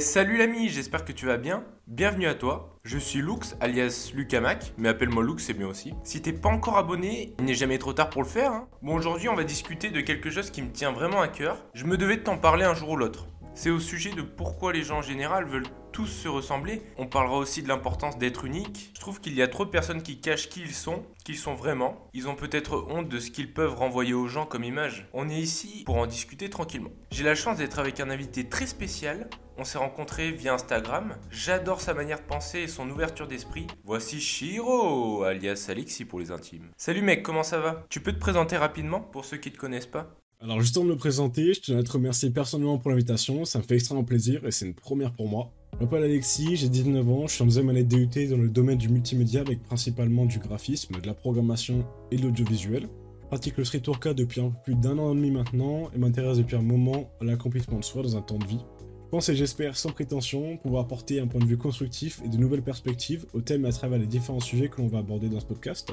Salut l'ami, j'espère que tu vas bien. Bienvenue à toi. Je suis Lux, alias Lucamac, mais appelle-moi Lux, c'est bien aussi. Si t'es pas encore abonné, il n'est jamais trop tard pour le faire. hein. Bon, aujourd'hui, on va discuter de quelque chose qui me tient vraiment à cœur. Je me devais de t'en parler un jour ou l'autre. C'est au sujet de pourquoi les gens en général veulent tous se ressembler. On parlera aussi de l'importance d'être unique. Je trouve qu'il y a trop de personnes qui cachent qui ils sont, qui ils sont vraiment. Ils ont peut-être honte de ce qu'ils peuvent renvoyer aux gens comme image. On est ici pour en discuter tranquillement. J'ai la chance d'être avec un invité très spécial. On s'est rencontrés via Instagram. J'adore sa manière de penser et son ouverture d'esprit. Voici Shiro, alias Alexis pour les intimes. Salut mec, comment ça va? Tu peux te présenter rapidement pour ceux qui te connaissent pas? Alors, juste avant de me présenter, je tenais à te remercier personnellement pour l'invitation, ça me fait extrêmement plaisir et c'est une première pour moi. Je m'appelle Alexis, j'ai 19 ans, je suis en deuxième année DUT dans le domaine du multimédia avec principalement du graphisme, de la programmation et de l'audiovisuel. Je pratique le street workout depuis un peu plus d'un an et demi maintenant et m'intéresse depuis un moment à l'accomplissement de soi dans un temps de vie. Je pense et j'espère sans prétention pouvoir apporter un point de vue constructif et de nouvelles perspectives au thème à travers les différents sujets que l'on va aborder dans ce podcast.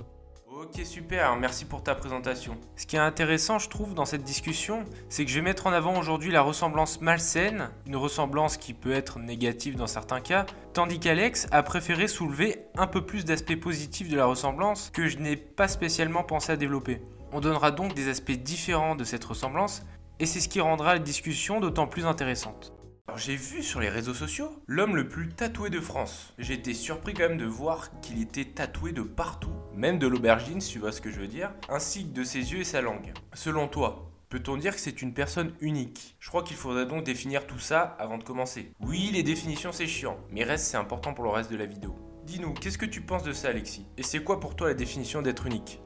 Ok super, merci pour ta présentation. Ce qui est intéressant je trouve dans cette discussion, c'est que je vais mettre en avant aujourd'hui la ressemblance malsaine, une ressemblance qui peut être négative dans certains cas, tandis qu'Alex a préféré soulever un peu plus d'aspects positifs de la ressemblance que je n'ai pas spécialement pensé à développer. On donnera donc des aspects différents de cette ressemblance, et c'est ce qui rendra la discussion d'autant plus intéressante. Alors j'ai vu sur les réseaux sociaux l'homme le plus tatoué de France. Été surpris quand même de voir qu'il était tatoué de partout, même de l'aubergine si tu vois ce que je veux dire, ainsi que de ses yeux et sa langue. Selon toi, peut-on dire que c'est une personne unique? Je crois qu'il faudrait donc définir tout ça avant de commencer. Oui, les définitions c'est chiant, mais reste c'est important pour le reste de la vidéo. Dis-nous, qu'est-ce que tu penses de ça Alexis? Et c'est quoi pour toi la définition d'être unique?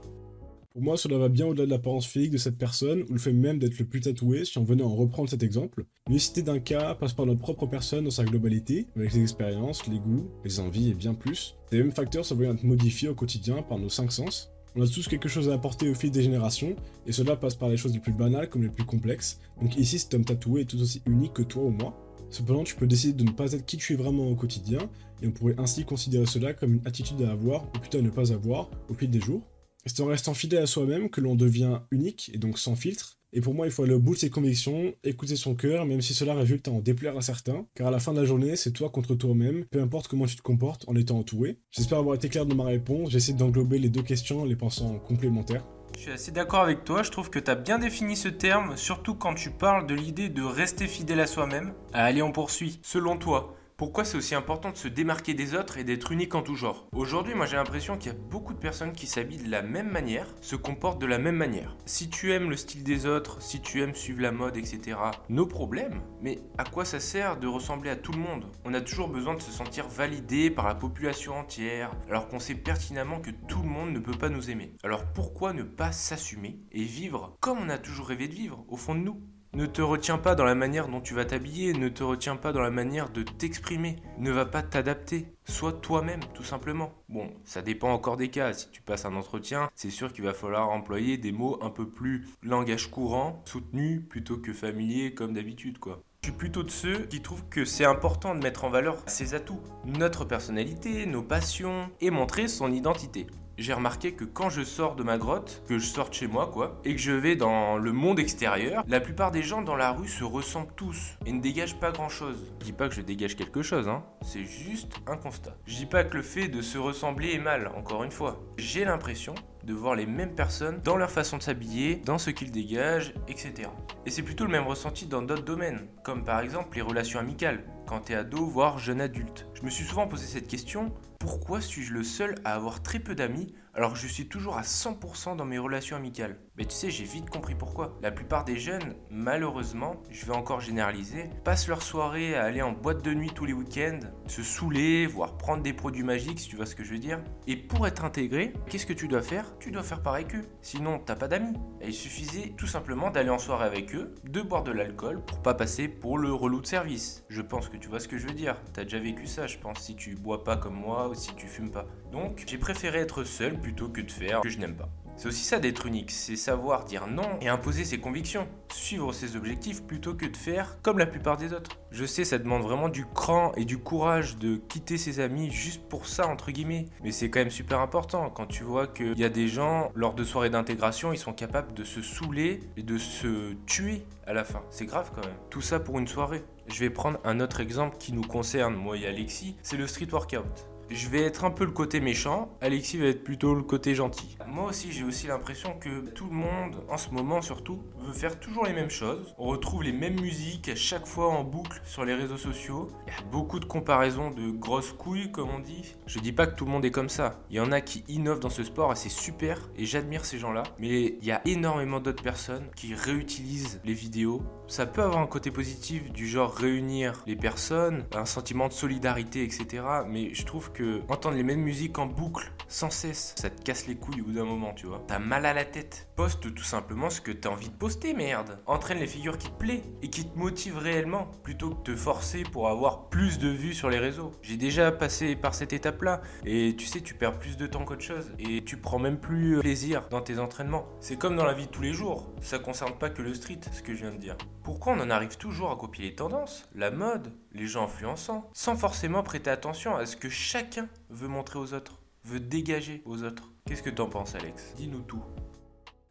Pour moi, cela va bien au-delà de l'apparence physique de cette personne, ou le fait même d'être le plus tatoué, si on venait en reprendre cet exemple. L'unicité d'un cas passe par notre propre personne dans sa globalité, avec les expériences, les goûts, les envies et bien plus. Ces mêmes facteurs se voient être modifiés au quotidien par nos cinq sens. On a tous quelque chose à apporter au fil des générations, et cela passe par les choses les plus banales comme les plus complexes. Donc ici, cet homme tatoué est tout aussi unique que toi ou moi. Cependant, tu peux décider de ne pas être qui tu es vraiment au quotidien, et on pourrait ainsi considérer cela comme une attitude à avoir, ou plutôt à ne pas avoir, au fil des jours. C'est en restant fidèle à soi-même que l'on devient unique, et donc sans filtre. Et pour moi, il faut aller au bout de ses convictions, écouter son cœur, même si cela résulte en déplaire à certains, car à la fin de la journée, c'est toi contre toi-même, peu importe comment tu te comportes en étant entouré. J'espère avoir été clair dans ma réponse, j'essaie d'englober les deux questions en les pensant complémentaires. Je suis assez d'accord avec toi, je trouve que tu as bien défini ce terme, surtout quand tu parles de l'idée de rester fidèle à soi-même. Allez, on poursuit. Selon toi, pourquoi c'est aussi important de se démarquer des autres et d'être unique en tout genre? Aujourd'hui, moi j'ai l'impression qu'il y a beaucoup de personnes qui s'habillent de la même manière, se comportent de la même manière. Si tu aimes le style des autres, si tu aimes suivre la mode, etc., nos problèmes, mais à quoi ça sert de ressembler à tout le monde? On a toujours besoin de se sentir validé par la population entière, alors qu'on sait pertinemment que tout le monde ne peut pas nous aimer. Alors pourquoi ne pas s'assumer et vivre comme on a toujours rêvé de vivre, au fond de nous? Ne te retiens pas dans la manière dont tu vas t'habiller, ne te retiens pas dans la manière de t'exprimer, ne va pas t'adapter. Sois toi-même, tout simplement. Bon, ça dépend encore des cas. Si tu passes un entretien, c'est sûr qu'il va falloir employer des mots un peu plus langage courant, soutenu, plutôt que familier comme d'habitude, quoi. Je suis plutôt de ceux qui trouvent que c'est important de mettre en valeur ses atouts, notre personnalité, nos passions, et montrer son identité j'ai remarqué que quand je sors de ma grotte, que je sors de chez moi quoi, et que je vais dans le monde extérieur, la plupart des gens dans la rue se ressemblent tous et ne dégagent pas grand chose. Je dis pas que je dégage quelque chose, hein, c'est juste un constat. Je dis pas que le fait de se ressembler est mal, encore une fois. J'ai l'impression de voir les mêmes personnes dans leur façon de s'habiller, dans ce qu'ils dégagent, etc. Et c'est plutôt le même ressenti dans d'autres domaines, comme par exemple les relations amicales, quand t'es ado, voire jeune adulte. Je me suis souvent posé cette question, pourquoi suis-je le seul à avoir très peu d'amis alors que je suis toujours à 100% dans mes relations amicales? Mais tu sais, j'ai vite compris pourquoi. La plupart des jeunes, malheureusement, je vais encore généraliser, passent leur soirée à aller en boîte de nuit tous les week-ends, se saouler, voire prendre des produits magiques, si tu vois ce que je veux dire. Et pour être intégré, qu'est-ce que tu dois faire? Tu dois faire pareil qu'eux. Sinon, t'as pas d'amis. Et il suffisait tout simplement d'aller en soirée avec eux, de boire de l'alcool pour pas passer pour le relou de service. Je pense que tu vois ce que je veux dire. T'as déjà vécu ça, je pense, si tu bois pas comme moi ou si tu fumes pas. Donc, j'ai préféré être seul plutôt que de faire que je n'aime pas. C'est aussi ça d'être unique, c'est savoir dire non et imposer ses convictions, suivre ses objectifs plutôt que de faire comme la plupart des autres. Je sais, ça demande vraiment du cran et du courage de quitter ses amis juste pour ça, entre guillemets. Mais c'est quand même super important quand tu vois qu'il y a des gens, lors de soirées d'intégration, ils sont capables de se saouler et de se tuer à la fin. C'est grave quand même. Tout ça pour une soirée. Je vais prendre un autre exemple qui nous concerne, moi et Alexis, c'est le street workout je vais être un peu le côté méchant, Alexis va être plutôt le côté gentil. Moi aussi, j'ai aussi l'impression que tout le monde, en ce moment surtout, veut faire toujours les mêmes choses. On retrouve les mêmes musiques à chaque fois en boucle sur les réseaux sociaux. Il y a beaucoup de comparaisons de grosses couilles, comme on dit. Je dis pas que tout le monde est comme ça. Il y en a qui innovent dans ce sport c'est super et j'admire ces gens-là. Mais il y a énormément d'autres personnes qui réutilisent les vidéos. Ça peut avoir un côté positif du genre réunir les personnes, un sentiment de solidarité, etc. Mais je trouve que entendre les mêmes musiques en boucle sans cesse, ça te casse les couilles au bout d'un moment, tu vois. T'as mal à la tête. Poste tout simplement ce que t'as envie de poster, merde. Entraîne les figures qui te plaisent et qui te motivent réellement, plutôt que te forcer pour avoir plus de vues sur les réseaux. J'ai déjà passé par cette étape-là, et tu sais, tu perds plus de temps qu'autre chose, et tu prends même plus plaisir dans tes entraînements. C'est comme dans la vie de tous les jours, ça concerne pas que le street, ce que je viens de dire. Pourquoi on en arrive toujours à copier les tendances, la mode, les gens influençants, sans forcément prêter attention à ce que chacun veut montrer aux autres, veut dégager aux autres Qu'est-ce que t'en penses Alex? Dis-nous tout.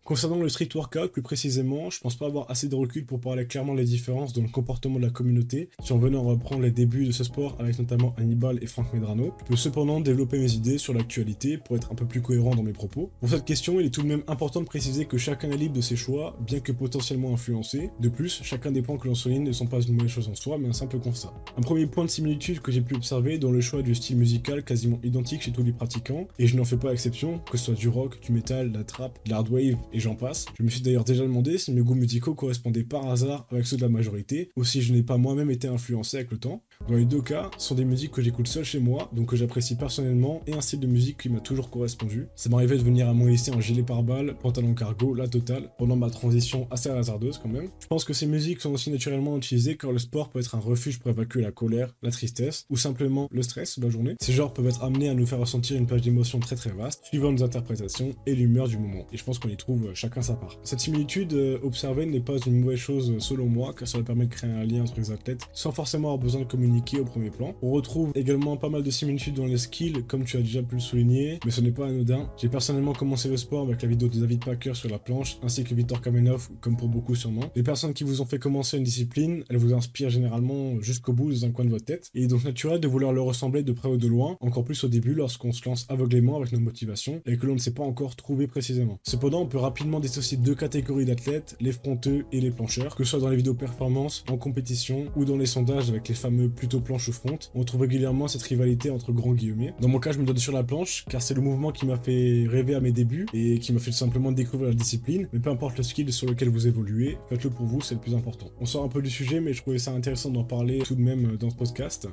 Concernant le street workout, plus précisément, je pense pas avoir assez de recul pour parler clairement des différences dans le comportement de la communauté si on venait à reprendre les débuts de ce sport avec notamment Hannibal et Frank Medrano. Je peux cependant développer mes idées sur l'actualité pour être un peu plus cohérent dans mes propos. Pour cette question, il est tout de même important de préciser que chacun est libre de ses choix, bien que potentiellement influencé. De plus, chacun des points que l'on souligne ne sont pas une mauvaise chose en soi, mais un simple constat. Un premier point de similitude que j'ai pu observer dans le choix du style musical quasiment identique chez tous les pratiquants, et je n'en fais pas exception, que ce soit du rock, du metal, de la trap, de l'hardwave j'en passe. Je me suis d'ailleurs déjà demandé si mes goûts musicaux correspondaient par hasard avec ceux de la majorité, ou si je n'ai pas moi-même été influencé avec le temps. Dans les deux cas, ce sont des musiques que j'écoute seul chez moi, donc que j'apprécie personnellement, et un style de musique qui m'a toujours correspondu. Ça m'arrivait de venir à mon lycée en gilet pare-balles, pantalon cargo, la totale, pendant ma transition assez hasardeuse quand même. Je pense que ces musiques sont aussi naturellement utilisées car le sport peut être un refuge pour évacuer la colère, la tristesse, ou simplement le stress de la journée. Ces genres peuvent être amenés à nous faire ressentir une page d'émotions très très vaste, suivant nos interprétations et l'humeur du moment. Et je pense qu'on y trouve chacun sa part. Cette similitude euh, observée n'est pas une mauvaise chose selon moi, car cela permet de créer un lien entre les athlètes sans forcément avoir besoin de communiquer au premier plan. On retrouve également pas mal de similitudes dans les skills, comme tu as déjà pu le souligner, mais ce n'est pas anodin. J'ai personnellement commencé le sport avec la vidéo de David Packer sur la planche, ainsi que Victor Kamenov, comme pour beaucoup sûrement. Les personnes qui vous ont fait commencer une discipline, elles vous inspirent généralement jusqu'au bout dans un coin de votre tête, et il est donc naturel de vouloir leur ressembler de près ou de loin, encore plus au début lorsqu'on se lance aveuglément avec nos motivations et que l'on ne sait pas encore trouver précisément. Cependant, on peut rapidement dissocier deux catégories d'athlètes, les fronteux et les plancheurs, que ce soit dans les vidéos performance, en compétition ou dans les sondages avec les fameux plutôt planches front, on trouve régulièrement cette rivalité entre grands guillemets. Dans mon cas, je me donne sur la planche car c'est le mouvement qui m'a fait rêver à mes débuts et qui m'a fait simplement découvrir la discipline, mais peu importe le skill sur lequel vous évoluez, faites-le pour vous, c'est le plus important. On sort un peu du sujet, mais je trouvais ça intéressant d'en parler tout de même dans ce podcast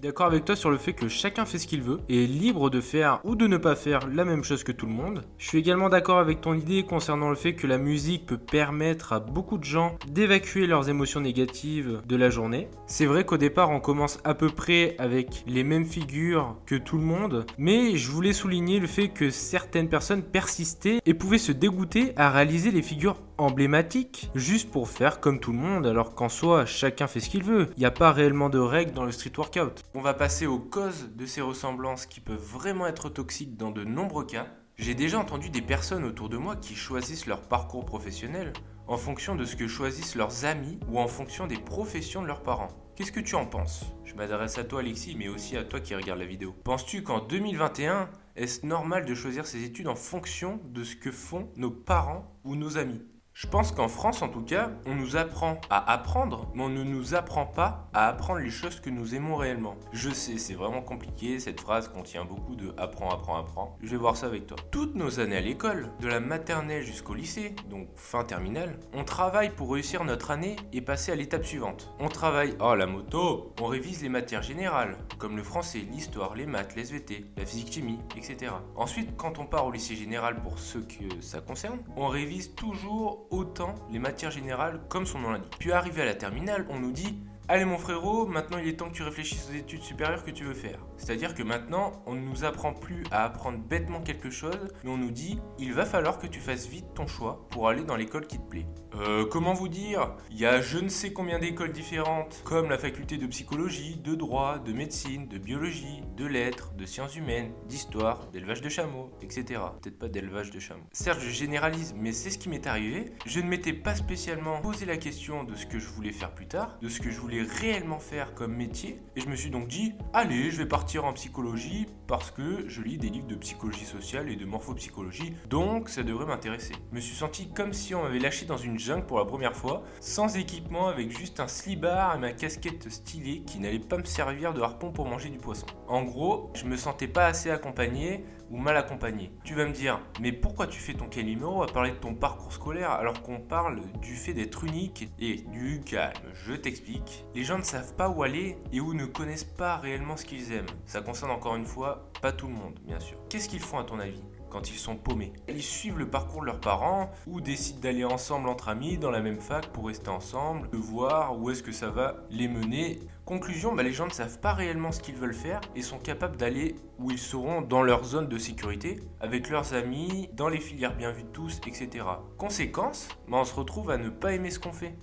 d'accord avec toi sur le fait que chacun fait ce qu'il veut et est libre de faire ou de ne pas faire la même chose que tout le monde. Je suis également d'accord avec ton idée concernant le fait que la musique peut permettre à beaucoup de gens d'évacuer leurs émotions négatives de la journée. C'est vrai qu'au départ on commence à peu près avec les mêmes figures que tout le monde, mais je voulais souligner le fait que certaines personnes persistaient et pouvaient se dégoûter à réaliser les figures emblématiques juste pour faire comme tout le monde alors qu'en soi chacun fait ce qu'il veut. Il n'y a pas réellement de règles dans le street workout. On va passer aux causes de ces ressemblances qui peuvent vraiment être toxiques dans de nombreux cas. J'ai déjà entendu des personnes autour de moi qui choisissent leur parcours professionnel en fonction de ce que choisissent leurs amis ou en fonction des professions de leurs parents. Qu'est-ce que tu en penses? Je m'adresse à toi Alexis, mais aussi à toi qui regarde la vidéo. Penses-tu qu'en 2021, est-ce normal de choisir ses études en fonction de ce que font nos parents ou nos amis? Je pense qu'en France, en tout cas, on nous apprend à apprendre, mais on ne nous apprend pas à apprendre les choses que nous aimons réellement. Je sais, c'est vraiment compliqué, cette phrase contient beaucoup de apprends, apprends, apprends. Je vais voir ça avec toi. Toutes nos années à l'école, de la maternelle jusqu'au lycée, donc fin terminale, on travaille pour réussir notre année et passer à l'étape suivante. On travaille, oh la moto, on révise les matières générales, comme le français, l'histoire, les maths, les SVT, la physique-chimie, etc. Ensuite, quand on part au lycée général pour ceux que ça concerne, on révise toujours autant les matières générales comme son nom l'indique. Puis arrivé à la terminale, on nous dit Allez mon frérot, maintenant il est temps que tu réfléchisses aux études supérieures que tu veux faire. C'est-à-dire que maintenant, on ne nous apprend plus à apprendre bêtement quelque chose, mais on nous dit il va falloir que tu fasses vite ton choix pour aller dans l'école qui te plaît. Euh, comment vous dire? Il y a je ne sais combien d'écoles différentes, comme la faculté de psychologie, de droit, de médecine, de biologie, de lettres, de sciences humaines, d'histoire, d'élevage de chameaux, etc. Peut-être pas d'élevage de chameaux. Certes, je généralise, mais c'est ce qui m'est arrivé. Je ne m'étais pas spécialement posé la question de ce que je voulais faire plus tard, de ce que je voulais réellement faire comme métier. Et je me suis donc dit, allez, je vais partir en psychologie parce que je lis des livres de psychologie sociale et de morphopsychologie, donc ça devrait m'intéresser. Je me suis senti comme si on m'avait lâché dans une jungle pour la première fois, sans équipement, avec juste un slibard et ma casquette stylée qui n'allait pas me servir de harpon pour manger du poisson. En gros, je me sentais pas assez accompagné ou mal accompagné. Tu vas me dire, mais pourquoi tu fais ton numéro à parler de ton parcours scolaire alors qu'on parle du fait d'être unique et du calme? Je t'explique. Les gens ne savent pas où aller et où ne connaissent pas réellement ce qu'ils aiment. Ça concerne encore une fois pas tout le monde, bien sûr. Qu'est-ce qu'ils font à ton avis? Quand ils sont paumés. Ils suivent le parcours de leurs parents ou décident d'aller ensemble entre amis dans la même fac pour rester ensemble, de voir où est-ce que ça va les mener. Conclusion, bah, les gens ne savent pas réellement ce qu'ils veulent faire et sont capables d'aller où ils seront dans leur zone de sécurité, avec leurs amis, dans les filières bien vues de tous, etc. Conséquence, bah, on se retrouve à ne pas aimer ce qu'on fait.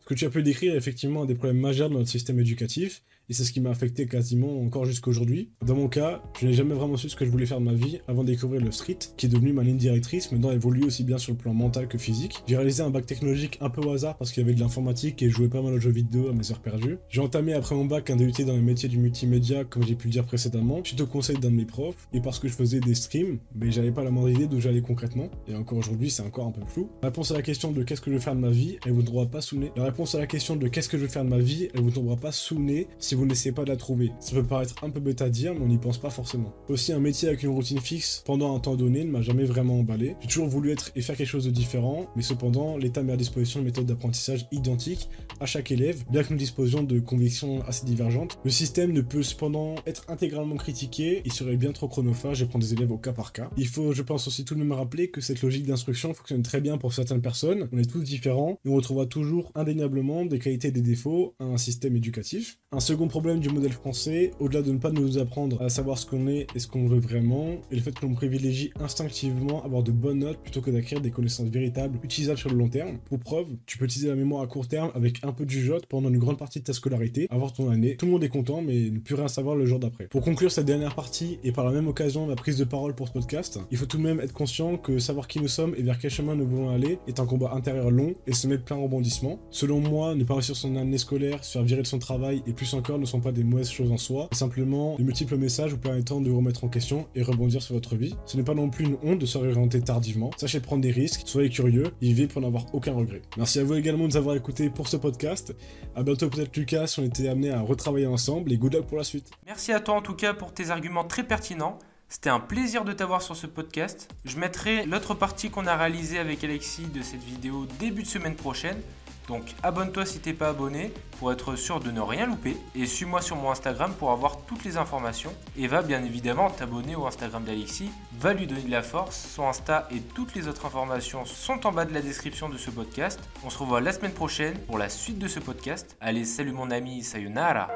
Ce que tu as pu décrire est effectivement un des problèmes majeurs de notre système éducatif, et c'est ce qui m'a affecté quasiment encore jusqu'à aujourd'hui. Dans mon cas, je n'ai jamais vraiment su ce que je voulais faire de ma vie avant de découvrir le street, qui est devenu ma ligne directrice, maintenant évolue aussi bien sur le plan mental que physique. J'ai réalisé un bac technologique un peu au hasard parce qu'il y avait de l'informatique et je jouais pas mal aux jeux vidéo à mes heures perdues. J'ai entamé après mon bac un DUT dans les métiers du multimédia, comme j'ai pu le dire précédemment, suite au conseil d'un de mes profs, et parce que je faisais des streams, mais j'avais pas la moindre idée d'où j'allais concrètement, et encore aujourd'hui c'est encore un peu flou. La réponse à la question de qu'est-ce que je veux faire de ma vie, elle vous tombera pas sous. La réponse à la question de qu'est-ce que je veux faire de ma vie, elle vous tombera pas sous si vous n'essayez pas de la trouver ça peut paraître un peu bête à dire, mais on n'y pense pas forcément. Aussi, un métier avec une routine fixe pendant un temps donné ne m'a jamais vraiment emballé. J'ai toujours voulu être et faire quelque chose de différent, mais cependant, l'État met à disposition une méthode d'apprentissage identique à chaque élève, bien que nous disposions de convictions assez divergentes. Le système ne peut cependant être intégralement critiqué, il serait bien trop chronophage et prendre des élèves au cas par cas. Il faut, je pense aussi tout de même rappeler que cette logique d'instruction fonctionne très bien pour certaines personnes, on est tous différents, et on retrouvera toujours indéniablement des qualités et des défauts à un système éducatif. Un second problème du modèle français au-delà de ne pas nous apprendre à savoir ce qu'on est et ce qu'on veut vraiment, et le fait que l'on privilégie instinctivement avoir de bonnes notes plutôt que d'acquérir des connaissances véritables, utilisables sur le long terme. Pour preuve, tu peux utiliser la mémoire à court terme avec un peu de jugeote pendant une grande partie de ta scolarité, avoir ton année, tout le monde est content, mais ne plus rien savoir le jour d'après. Pour conclure cette dernière partie, et par la même occasion ma prise de parole pour ce podcast, il faut tout de même être conscient que savoir qui nous sommes et vers quel chemin nous voulons aller est un combat intérieur long et se met plein rebondissements. Selon moi, ne pas réussir son année scolaire, se faire virer de son travail et plus encore ne sont pas des mauvaises choses en soi, simplement de multiples messages vous permettant de remettre en question et rebondir sur votre vie. Ce n'est pas non plus une honte de se réorienter tardivement. Sachez prendre des risques, soyez curieux, vivez pour n'avoir aucun regret. Merci à vous également de nous avoir écoutés pour ce podcast. À bientôt peut-être Lucas si on était amené à retravailler ensemble et good luck pour la suite. Merci à toi en tout cas pour tes arguments très pertinents. C'était un plaisir de t'avoir sur ce podcast. Je mettrai l'autre partie qu'on a réalisée avec Alexis de cette vidéo début de semaine prochaine. Donc abonne-toi si t'es pas abonné pour être sûr de ne rien louper et suis-moi sur mon Instagram pour avoir toutes les informations et va bien évidemment t'abonner au Instagram d'Alexis, va lui donner de la force, son Insta et toutes les autres informations sont en bas de la description de ce podcast. On se revoit la semaine prochaine pour la suite de ce podcast. Allez, salut mon ami, sayonara